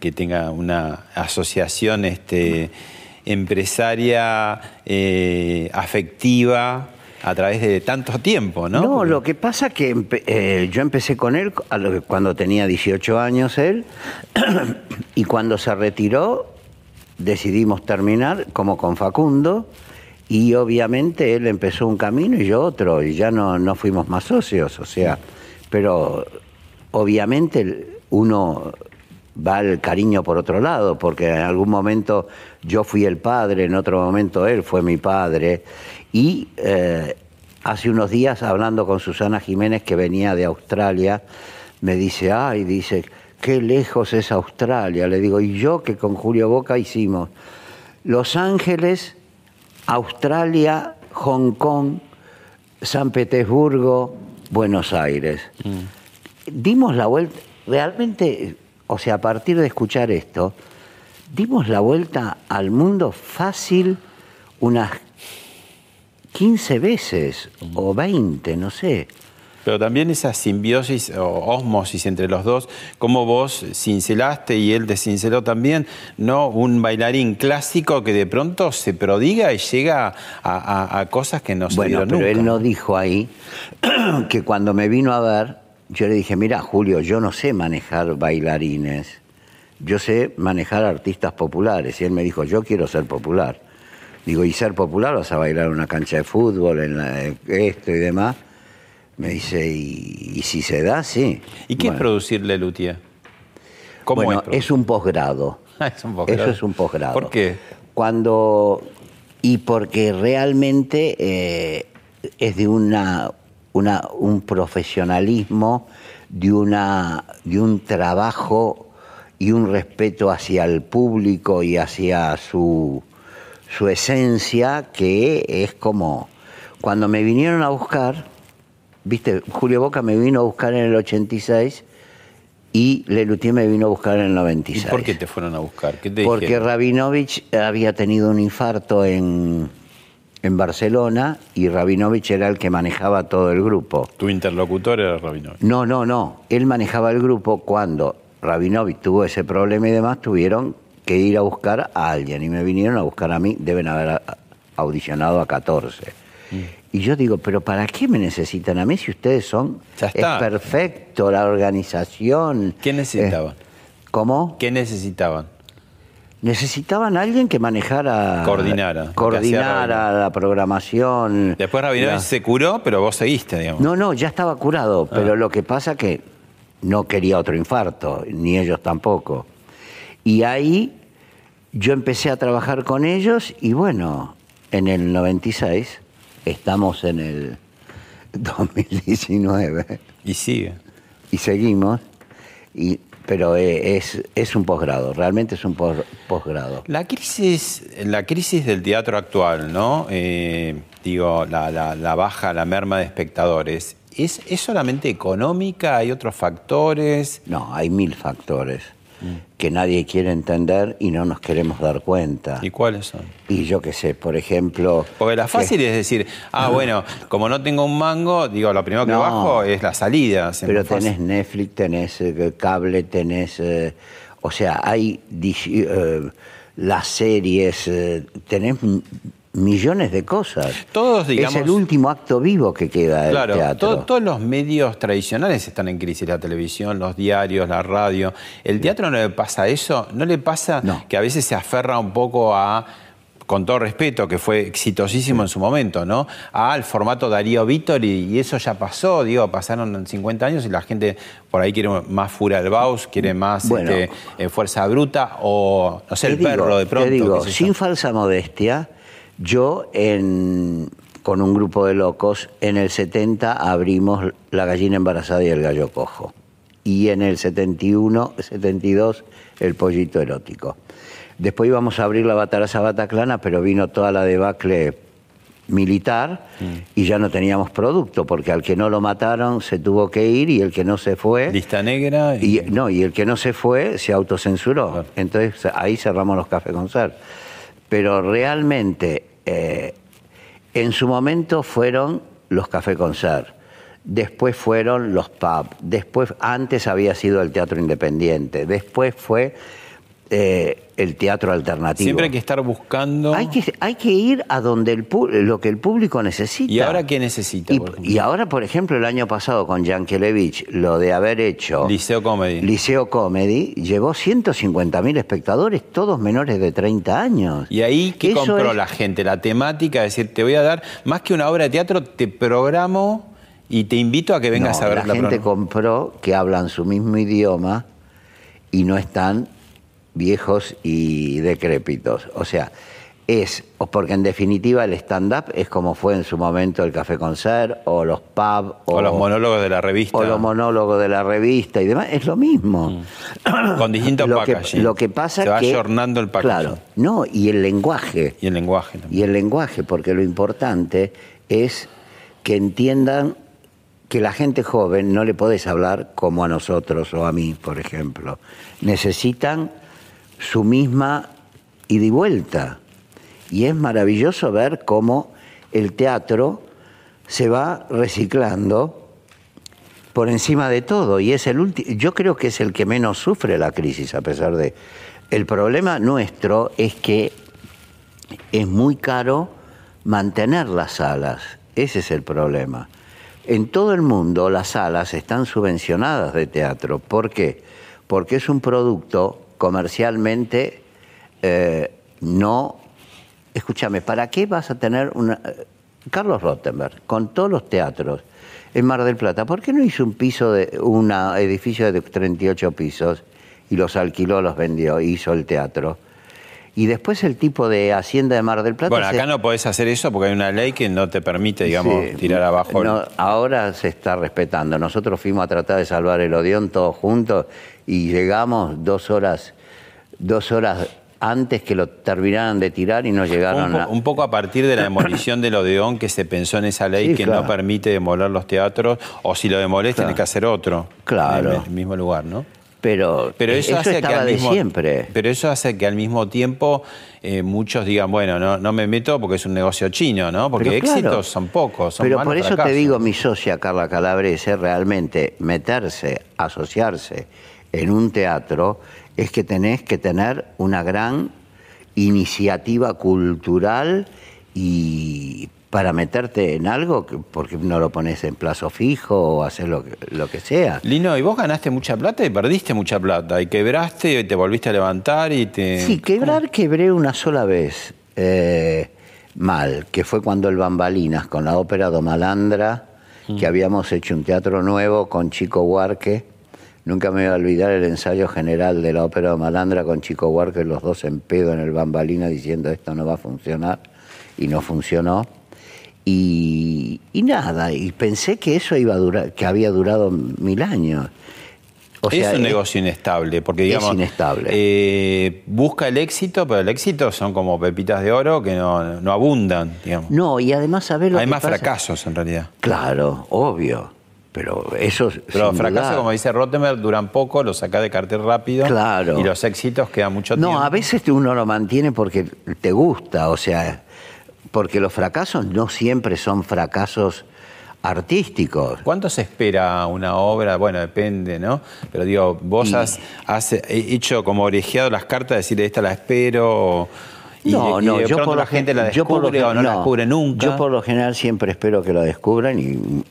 que tenga una asociación este, empresaria eh, afectiva a través de tanto tiempo, ¿no? No, lo que pasa que empe- eh, yo empecé con él cuando tenía 18 años él y cuando se retiró decidimos terminar como con Facundo y obviamente él empezó un camino y yo otro y ya no, no fuimos más socios, o sea, pero obviamente uno va el cariño por otro lado, porque en algún momento yo fui el padre, en otro momento él fue mi padre, y eh, hace unos días hablando con Susana Jiménez que venía de Australia, me dice, ay, dice, qué lejos es Australia, le digo, y yo que con Julio Boca hicimos Los Ángeles, Australia, Hong Kong, San Petersburgo, Buenos Aires dimos la vuelta, realmente, o sea, a partir de escuchar esto, dimos la vuelta al mundo fácil unas 15 veces o 20, no sé. Pero también esa simbiosis o osmosis entre los dos, como vos cincelaste y él te cinceló también, ¿no? Un bailarín clásico que de pronto se prodiga y llega a, a- a cosas que no se Bueno, dieron pero nunca. él no dijo ahí que cuando me vino a ver, yo le dije, mira, Julio, yo no sé manejar bailarines, yo sé manejar artistas populares. Y él me dijo, yo quiero ser popular. Digo, ¿y ser popular vas a bailar en una cancha de fútbol, en la- esto y demás? Me dice, ¿y, y si se da? Sí. ¿Y qué es producir Lelutier? ¿Cómo bueno, es es un posgrado. Es un posgrado. Eso es un posgrado. ¿Por qué? Cuando. Y porque realmente eh, es de una, una, un profesionalismo, de, una, de un trabajo y un respeto hacia el público y hacia su, su esencia, que es como. Cuando me vinieron a buscar, viste, Julio Boca me vino a buscar en el 86 y Lelutier me vino a buscar en el ¿Y 96. por qué te fueron a buscar? ¿Qué te Porque dijeron? Rabinovich había tenido un infarto en, en Barcelona y Rabinovich era el que manejaba todo el grupo. Tu interlocutor era Rabino. No, no, no. Él manejaba el grupo cuando Rabinovich tuvo ese problema y demás, tuvieron que ir a buscar a alguien y me vinieron a buscar a mí. Deben haber audicionado a 14. Y yo digo, pero ¿para qué me necesitan a mí si ustedes son... Ya está. Es perfecto, la organización. ¿Qué necesitaban? Eh, ¿Cómo? ¿Qué necesitaban? Necesitaban a alguien que manejara. Coordinara, Coordinara la programación. Después Rabinovich la- se curó, pero vos seguiste, digamos. No, no, ya estaba curado, pero Ah. lo que pasa que no quería otro infarto, ni ellos tampoco. Y ahí yo empecé a trabajar con ellos y bueno, en el 96, estamos en el 2019 Y sigue. y seguimos, y, pero eh, es, es un posgrado, realmente es un pos- posgrado. La crisis, la crisis del teatro actual, ¿no? Eh, digo, la, la- la baja, la merma de espectadores, ¿es, ¿es solamente económica? ¿Hay otros factores? No, hay mil factores que nadie quiere entender y no nos queremos dar cuenta. ¿Y cuáles son? Y yo qué sé, por ejemplo... Porque la fácil es decir, ah, bueno, como no tengo un mango, digo, lo primero que No. bajo es la salida. Pero fácil. tenés Netflix, tenés eh, cable, tenés... eh, o sea, hay eh, las series, eh, tenés millones de cosas. Todos, digamos- Es el último acto vivo que queda del Claro, teatro. to- todos los medios tradicionales están en crisis, la televisión, los diarios, la radio. ¿El teatro no le pasa eso? ¿No le pasa No. que a veces se aferra un poco a, con todo respeto, que fue exitosísimo en su momento, ¿no? Al formato Darío Vítor y, y eso ya pasó, digo, pasaron 50 años y la gente por ahí quiere más Fura del Baus, quiere más Bueno. este, eh, Fuerza Bruta o, no sé, el digo, perro de pronto. Te digo, sin falsa modestia, yo en, con un grupo de locos en el 70 abrimos La gallina embarazada y el gallo cojo. Y en el 71, 72, El pollito erótico. Después íbamos a abrir la Bataraza Bataclana, pero vino toda la debacle militar y ya no teníamos producto, porque al que no lo mataron se tuvo que ir y el que no se fue... Lista negra y, Y, no, y el que no se fue se autocensuró. Claro. Entonces ahí cerramos los cafés con ser. Pero realmente eh, en su momento fueron los café concert, después fueron los pubs, después antes había sido el teatro independiente, después fue eh, el teatro alternativo. Siempre hay que estar buscando. Hay que, hay que ir a donde el lo que el público necesita. ¿Y ahora qué necesita? Y, ahora, por ejemplo, el año pasado con Yankelevich, lo de haber hecho Liceo Comedy. Liceo Comedy, llevó 150.000 espectadores, todos menores de 30 años. ¿Y ahí qué Eso compró es- la gente? La temática, es decir, te voy a dar, más que una obra de teatro, te programo y te invito a que vengas No, a ver la gente programa- compró que hablan su mismo idioma y no están viejos y decrépitos. O sea, es, o porque en definitiva el stand-up es como fue en su momento el café concert o los pubs O los monólogos de la revista. o los monólogos de la revista y demás, es lo mismo. Con distintos lo que, packaging. lo que pasa Se va que ayornando el packaging. Claro, no, y el lenguaje. Y el lenguaje también. Y el lenguaje, porque lo importante es que entiendan que la gente joven no le podés hablar como a nosotros o a mí, por ejemplo. Necesitan su misma ida y vuelta. Y es maravilloso ver cómo el teatro se va reciclando por encima de todo y es el último yo creo que es el que menos sufre la crisis a pesar de el problema nuestro es que es muy caro mantener las salas ese es el problema en todo el mundo las salas están subvencionadas de teatro ¿por qué? porque es un producto comercialmente eh, no escúchame ¿para qué vas a tener una Carlos Rottenberg con todos los teatros en Mar del Plata ¿por qué no hizo un piso de un edificio de 38 pisos y los alquiló los vendió hizo el teatro y después el tipo de Hacienda de Mar del Plata Bueno, se- acá no podés hacer eso porque hay una ley que no te permite, digamos, Sí. tirar abajo. el- No, ahora se está respetando. Nosotros fuimos a tratar de salvar el Odeón todos juntos y llegamos dos horas, dos horas antes que lo terminaran de tirar y no llegaron Un, a... un poco a partir de la demolición del Odeón que se pensó en esa ley Sí, que claro. no permite demoler los teatros, o si lo demolés Claro. tenés que hacer otro. Claro. En el mismo lugar, ¿no? Pero, Pero eso, hace que al de mismo, siempre. Pero eso hace que al mismo tiempo eh, muchos digan, bueno, no, no me meto porque es un negocio chino, ¿no? Porque Pero claro. éxitos son pocos, son Pero por eso fracasos. te digo, mi socia Carla Calabrese, realmente meterse, asociarse en un teatro, es que tenés que tener una gran iniciativa cultural y para meterte en algo, que- porque no lo pones en plazo fijo o hacer lo que, lo que sea. Lino, y vos ganaste mucha plata y perdiste mucha plata, y quebraste y te volviste a levantar y te... Sí, quebrar quebré una sola vez eh, mal, que fue cuando el Bambalinas, con la ópera Domalandra, Mm. que habíamos hecho un teatro nuevo con Chico Huarque. Nunca me voy a olvidar el ensayo general de la ópera Domalandra con Chico Huarque, los dos en pedo en el Bambalina diciendo esto no va a funcionar, y no funcionó. Y, y nada, y pensé que eso iba a durar, que había durado mil años. O sea, es un eh, negocio inestable, porque digamos, inestable. eh, busca el éxito, pero el éxito son como pepitas de oro que no, no abundan, digamos. No, y además, ¿sabés lo Hay que más pasa? fracasos en realidad. Claro, obvio. Pero eso. Pero fracasos, como dice Rottenberg, duran poco, los saca de cartel rápido. Claro. Y los éxitos quedan mucho tiempo. No, a veces uno lo mantiene porque te gusta, o sea, porque los fracasos no siempre son fracasos artísticos. ¿Cuánto se espera una obra? Bueno, depende, ¿no? Pero digo, vos Y- has, has hecho como orejeado las cartas, decir, esta la espero. Y, no, y no, de yo pronto por la gente gen- la yo por lo descubre o no, la descubre nunca. Yo por lo general siempre espero que la descubran y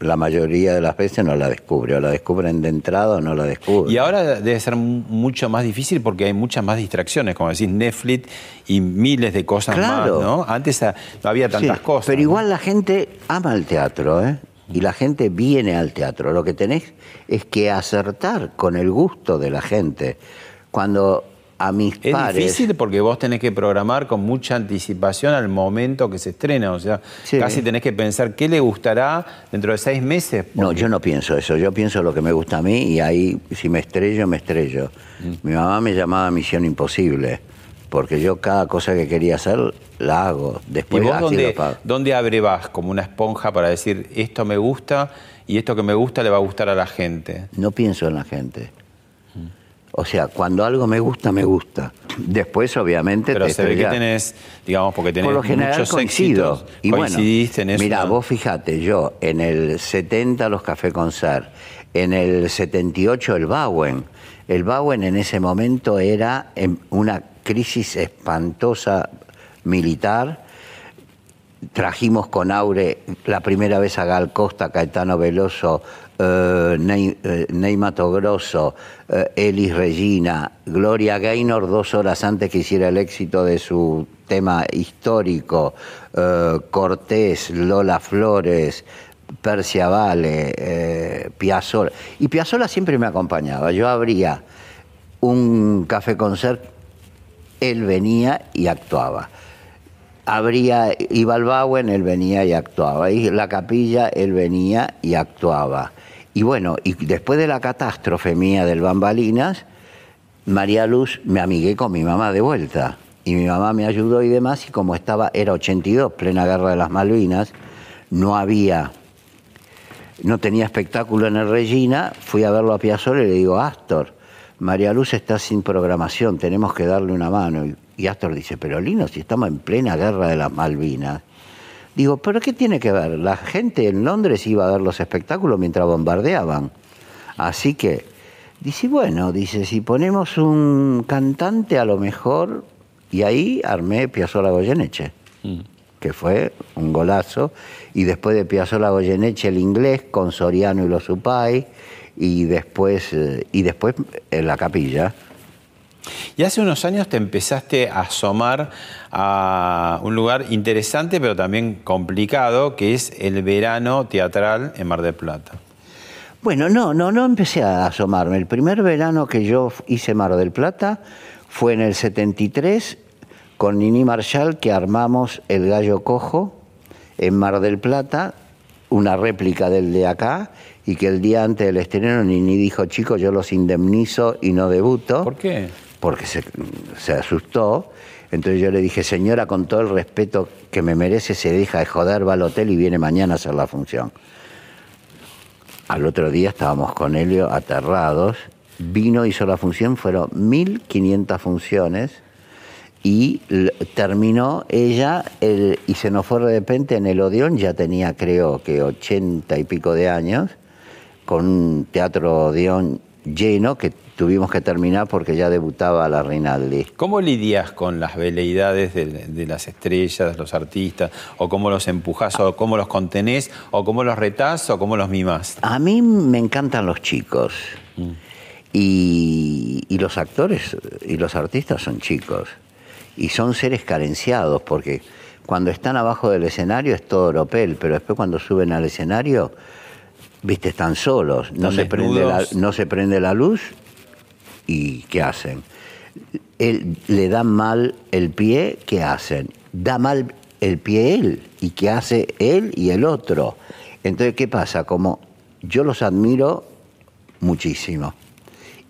la mayoría de las veces no la descubre, o la descubren de entrada o no la descubren. Y ahora debe ser mu- mucho más difícil porque hay muchas más distracciones, como decís, Netflix y miles de cosas Claro. más, ¿no? Antes no había tantas Sí, cosas. Pero ¿no? igual la gente ama el teatro, ¿eh? Y la gente viene al teatro. Lo que tenés es que acertar con el gusto de la gente. Cuando a mis Es pares. difícil porque vos tenés que programar con mucha anticipación al momento que se estrena. O sea, Sí. casi tenés que pensar qué le gustará dentro de seis meses. No, yo no pienso eso. Yo pienso lo que me gusta a mí y ahí, si me estrello, me estrello. Mi mamá me llamaba Misión Imposible. Porque yo cada cosa que quería hacer la hago. ¿Y Después vos así dónde, dónde abrevás como una esponja para decir esto me gusta y esto que me gusta le va a gustar a la gente? No pienso en la gente. O sea, cuando algo me gusta, me gusta. Después, obviamente, Pero te se ve que tenés, digamos, porque tenés Por lo general muchos coincido. éxitos. Y bueno, coincidiste en eso. mira, ¿no? vos fíjate, yo en el 70 los Café Concert, en el 78 el Bauen. El Bauen en ese momento era en una crisis espantosa militar. Trajimos con Aure la primera vez a Gal Costa, Caetano Veloso, Ney, eh, Ney Mato Grosso, eh, Elis Regina, Gloria Gaynor dos horas antes que hiciera el éxito de su tema histórico, eh, Cortés, Lola Flores, Persia Vale, eh. Y Piazzolla siempre me acompañaba. Yo abría un café concert, él venía y actuaba. Abría, iba al Bauen, él venía y actuaba. Y la capilla, él venía y actuaba. Y bueno, y después de la catástrofe mía del Bambalinas, María Luz me amigué con mi mamá de vuelta. Y mi mamá me ayudó y demás. Y como estaba, era 82, plena guerra de las Malvinas, no había, no tenía espectáculo en el Regina. Fui a verlo a Piazzolla y le digo, Astor, María Luz está sin programación, tenemos que darle una mano. Y, Astor dice, pero Lino, si estamos en plena guerra de las Malvinas. Digo, ¿pero qué tiene que ver? La gente en Londres iba a ver los espectáculos mientras bombardeaban. Así que, dice, bueno, dice, si ponemos un cantante a lo mejor, y ahí armé Piazzolla Goyeneche, que fue un golazo, y después de Piazzolla Goyeneche el inglés con Soriano y los Supay, y después, eh, y después en la capilla. Y hace unos años te empezaste a asomar a un lugar interesante, pero también complicado, que es el verano teatral en Mar del Plata. Bueno, no, no, no empecé a asomarme. El primer verano que yo hice Mar del Plata fue en el 73 con Nini Marshall que armamos El Gallo Cojo en Mar del Plata, una réplica del de acá, y que el día antes del estreno Nini dijo, chicos, yo los indemnizo y no debuto ¿Por qué? Porque se, asustó. Entonces yo le dije, señora, con todo el respeto que me merece, se deja de joder, va al hotel y viene mañana a hacer la función. Al otro día estábamos con Helio aterrados. Vino, hizo la función, fueron 1500 funciones y terminó ella el- y se nos fue de repente en el Odeón, ya tenía creo que 80 y pico de años, con un teatro Odeón lleno que tuvimos que terminar porque ya debutaba la Rinaldi. ¿Cómo lidias con las veleidades de, de las estrellas, los artistas? ¿O cómo los empujás? ¿O cómo los contenés? ¿O cómo los retás? ¿O cómo los mimás? A mí me encantan los chicos. Y, y los actores y los artistas son chicos. Y son seres carenciados, porque cuando están abajo del escenario es todo oropel, pero después cuando suben al escenario, viste, están solos. No, se prende, la, no se prende la luz y ¿qué hacen? Él, le dan mal el pie, ¿qué hacen? Da mal el pie él, y ¿qué hace él y el otro? Entonces, ¿qué pasa? Como yo los admiro muchísimo.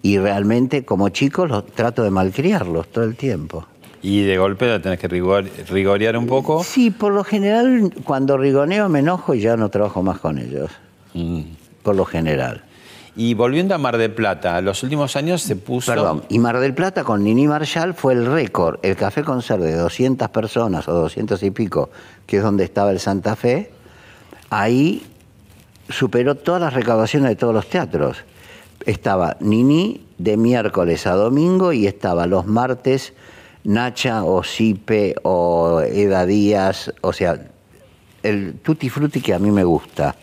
Y realmente, como chicos, los trato de malcriarlos todo el tiempo. Y de golpe la tenés que rigor- rigorear un poco. Sí, por lo general, cuando rigoneo me enojo y ya no trabajo más con ellos. Mm. Por lo general. Y volviendo a Mar del Plata, los últimos años se puso... Perdón, y Mar del Plata con Nini Marshall fue el récord. El café concert de 200 personas o 200 y pico, que es donde estaba el Santa Fe, ahí superó todas las recaudaciones de todos los teatros. Estaba Nini de miércoles a domingo y estaba los martes Nacha o Sipe o Eda Díaz, o sea, el tutti frutti que a mí me gusta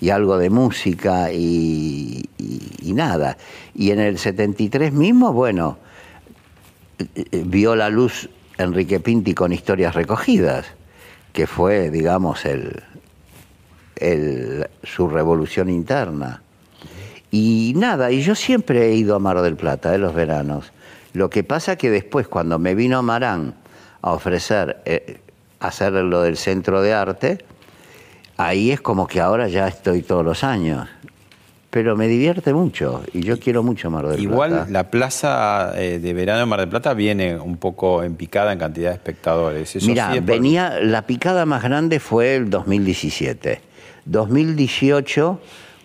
y algo de música y, y- y nada. Y en el 73 mismo, bueno, eh, eh, vio la luz Enrique Pinti con historias recogidas, que fue, digamos, el, el- su revolución interna. Y nada, y yo siempre he ido a Mar del Plata, de los veranos. Lo que pasa que después, cuando me vino Marán a ofrecer eh, hacer lo del centro de arte, ahí es como que ahora ya estoy todos los años. Pero me divierte mucho y yo quiero mucho Mar del Igual Plata. la plaza eh, de verano de Mar del Plata viene un poco en picada en cantidad de espectadores. Mira, sí es por- venía, la picada más grande fue el 2017. 2018,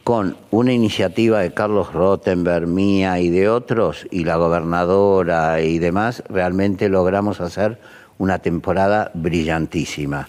con una iniciativa de Carlos Rottenberg, mía y de otros, y la gobernadora y demás, realmente logramos hacer una temporada brillantísima.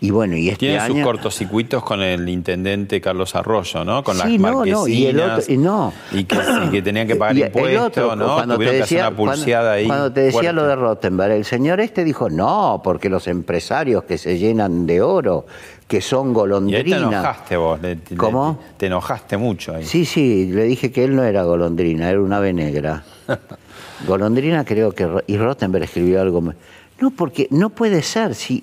Y bueno, y este Tiene año... sus cortocircuitos con el intendente Carlos Arroyo, ¿no? Con las Sí, no, no, marquesinas. y el otro- y no. Y que, y que tenían que pagar Y impuestos, otro, ¿no? Cuando te Tuvieron que hacer decía, una pulseada cuando, ahí. cuando te decía fuerte. lo de Rottenberg, el señor este dijo, no, porque los empresarios que se llenan de oro, que son Y ahí te golondrinas. enojaste vos. le- le- ¿Cómo? Te enojaste mucho ahí. Sí, sí, le dije que él no era golondrina, era un ave negra. golondrina creo que... Y Rottenberg escribió algo... No, porque no puede ser. Si,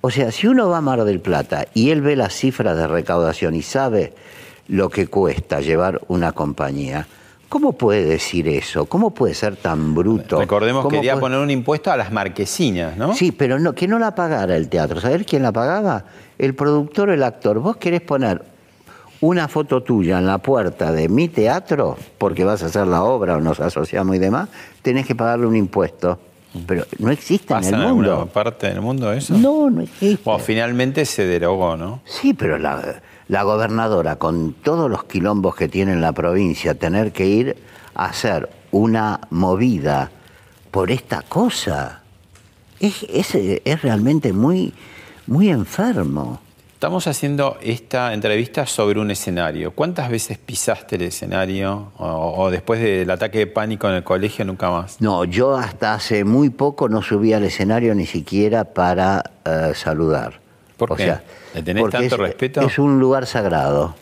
o sea, si uno va a Mar del Plata y él ve las cifras de recaudación y sabe lo que cuesta llevar una compañía, ¿cómo puede decir eso? ¿Cómo puede ser tan bruto? Recordemos que ¿Cómo quería puede- poner un impuesto a las marquesinas, ¿no? Sí, pero no, que no la pagara el teatro. ¿Saber quién la pagaba? El productor o el actor. Vos querés poner una foto tuya en la puerta de mi teatro, porque vas a hacer la obra o nos asociamos y demás, tenés que pagarle un impuesto. Pero no existe en ¿Pasa el en alguna mundo. parte del mundo eso? No, no existe. Finalmente se derogó, ¿no? Sí, pero la, la gobernadora, con todos los quilombos que tiene en la provincia, tener que ir a hacer una movida por esta cosa, es, es, es realmente muy, muy enfermo. Estamos haciendo esta entrevista sobre un escenario. ¿Cuántas veces pisaste el escenario? O, o después del ataque de pánico en el colegio, nunca más. No, yo hasta hace muy poco no subí al escenario ni siquiera para eh, saludar. ¿Por qué? ¿Le tenés porque tanto es, respeto? Es un lugar sagrado.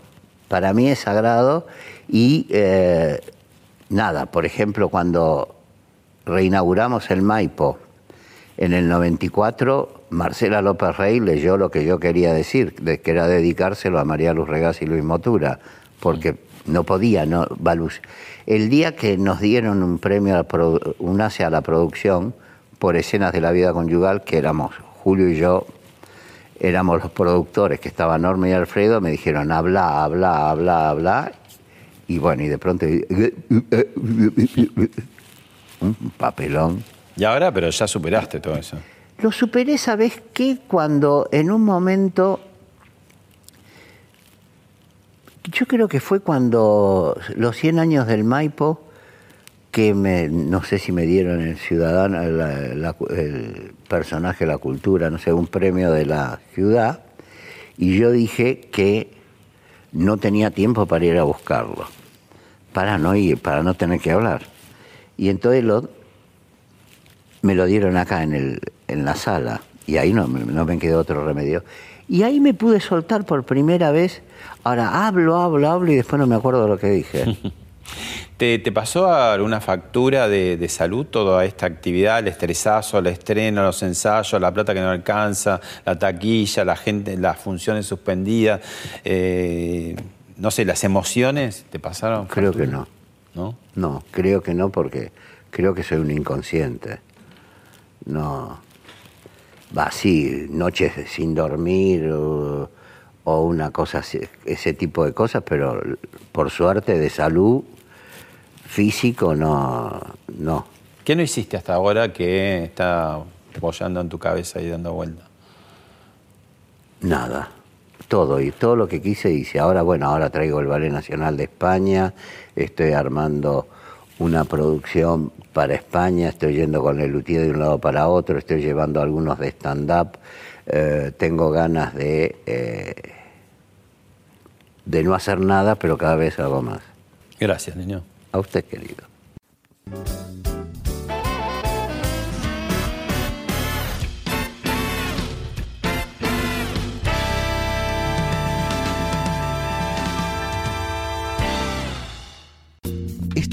Para mí es sagrado y eh, nada, por ejemplo, cuando reinauguramos el Maipo en el 94, Marcela López Rey leyó lo que yo quería decir, de que era dedicárselo a María Luz Regás y Luis Motura, porque no podía, no. El día que nos dieron un premio, a un ACE a la producción por escenas de la vida conyugal, que éramos Julio y yo, éramos los productores, que estaban Norma y Alfredo, me dijeron, habla, habla, habla, habla, y bueno, y de pronto, un papelón. Y ahora, pero ya superaste todo eso. Lo superé, ¿sabes qué? Cuando en un momento, yo creo que fue cuando los 100 años del Maipo, que me, no sé si me dieron el ciudadano, el personaje la cultura, no sé, un premio de la ciudad, y yo dije que no tenía tiempo para ir a buscarlo, para no ir, para no tener que hablar. Y entonces me lo dieron acá en, el, en la sala y ahí no, me- no me quedó otro remedio. Y ahí me pude soltar por primera vez. Ahora hablo, hablo, hablo y después no me acuerdo lo que dije. ¿Te, te pasó alguna factura de, de salud toda esta actividad, el estresazo, el estreno, los ensayos, la plata que no alcanza, la taquilla, la gente, las funciones suspendidas? eh, no sé, las emociones, ¿te pasaron? Creo factura? que no. ¿No? No, creo que no porque creo que soy un inconsciente. No. Va, sí, noches sin dormir o, o una cosa, así, ese tipo de cosas, pero por suerte de salud físico no, no. ¿Qué no hiciste hasta ahora que está apoyando en tu cabeza y dando vuelta? Nada. Todo, y todo lo que quise hice. Ahora, bueno, ahora traigo el Ballet Nacional de España, estoy armando una producción para España, estoy yendo con el luthier de un lado para otro, estoy llevando algunos de stand-up, eh, tengo ganas de, eh, de no hacer nada, pero cada vez hago más. Gracias, niño. A usted, querido.